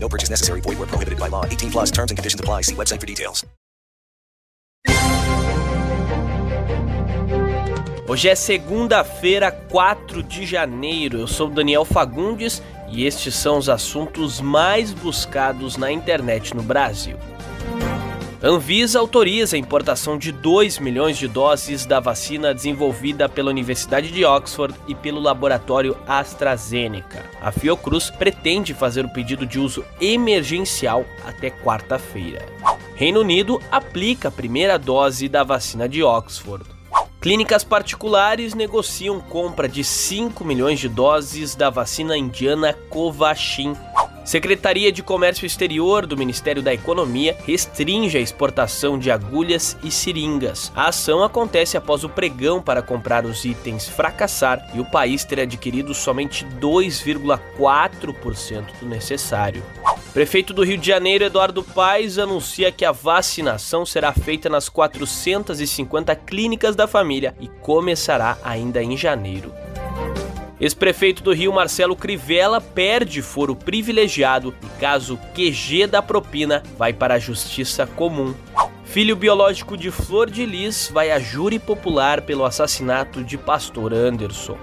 No purchase necessary. Void where prohibited by law. 18 plus terms and conditions apply. See website for details. Hoje é segunda-feira, 4 de janeiro. Eu sou Daniel Fagundes e estes são os assuntos mais buscados na internet no Brasil. Anvisa autoriza a importação de 2 milhões de doses da vacina desenvolvida pela Universidade de Oxford e pelo laboratório AstraZeneca. A Fiocruz pretende fazer o pedido de uso emergencial até quarta-feira. Reino Unido aplica a primeira dose da vacina de Oxford. Clínicas particulares negociam compra de 5 milhões de doses da vacina indiana Covaxin. Secretaria de Comércio Exterior do Ministério da Economia restringe a exportação de agulhas e seringas. A ação acontece após o pregão para comprar os itens fracassar e o país ter adquirido somente 2,4% do necessário. Prefeito do Rio de Janeiro, Eduardo Paes, anuncia que a vacinação será feita nas 450 clínicas da família e começará ainda em janeiro. Ex-prefeito do Rio, Marcelo Crivella, perde foro privilegiado e caso QG da propina vai para a justiça comum. Filho biológico de Flor de Lis vai a júri popular pelo assassinato de pastor Anderson.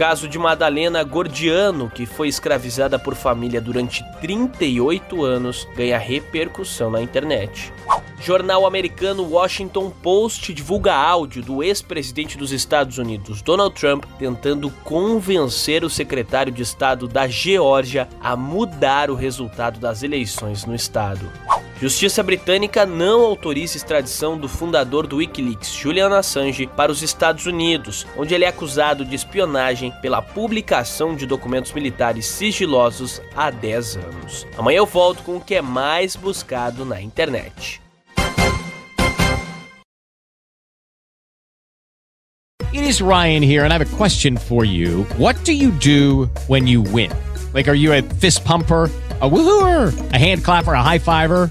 Caso de Madalena Gordiano, que foi escravizada por família durante 38 anos, ganha repercussão na internet. Jornal americano Washington Post divulga áudio do ex-presidente dos Estados Unidos, Donald Trump, tentando convencer o secretário de Estado da Geórgia a mudar o resultado das eleições no estado. Justiça britânica não autoriza extradição do fundador do Wikileaks, Julian Assange, para os Estados Unidos, onde ele é acusado de espionagem pela publicação de documentos militares sigilosos há 10 anos. Amanhã eu volto com o que é mais buscado na internet. It is Ryan here, and I have a question for you. What do you do when you win? Like, are you a fist pumper? a woohooer, a hand clapper, a high fiver.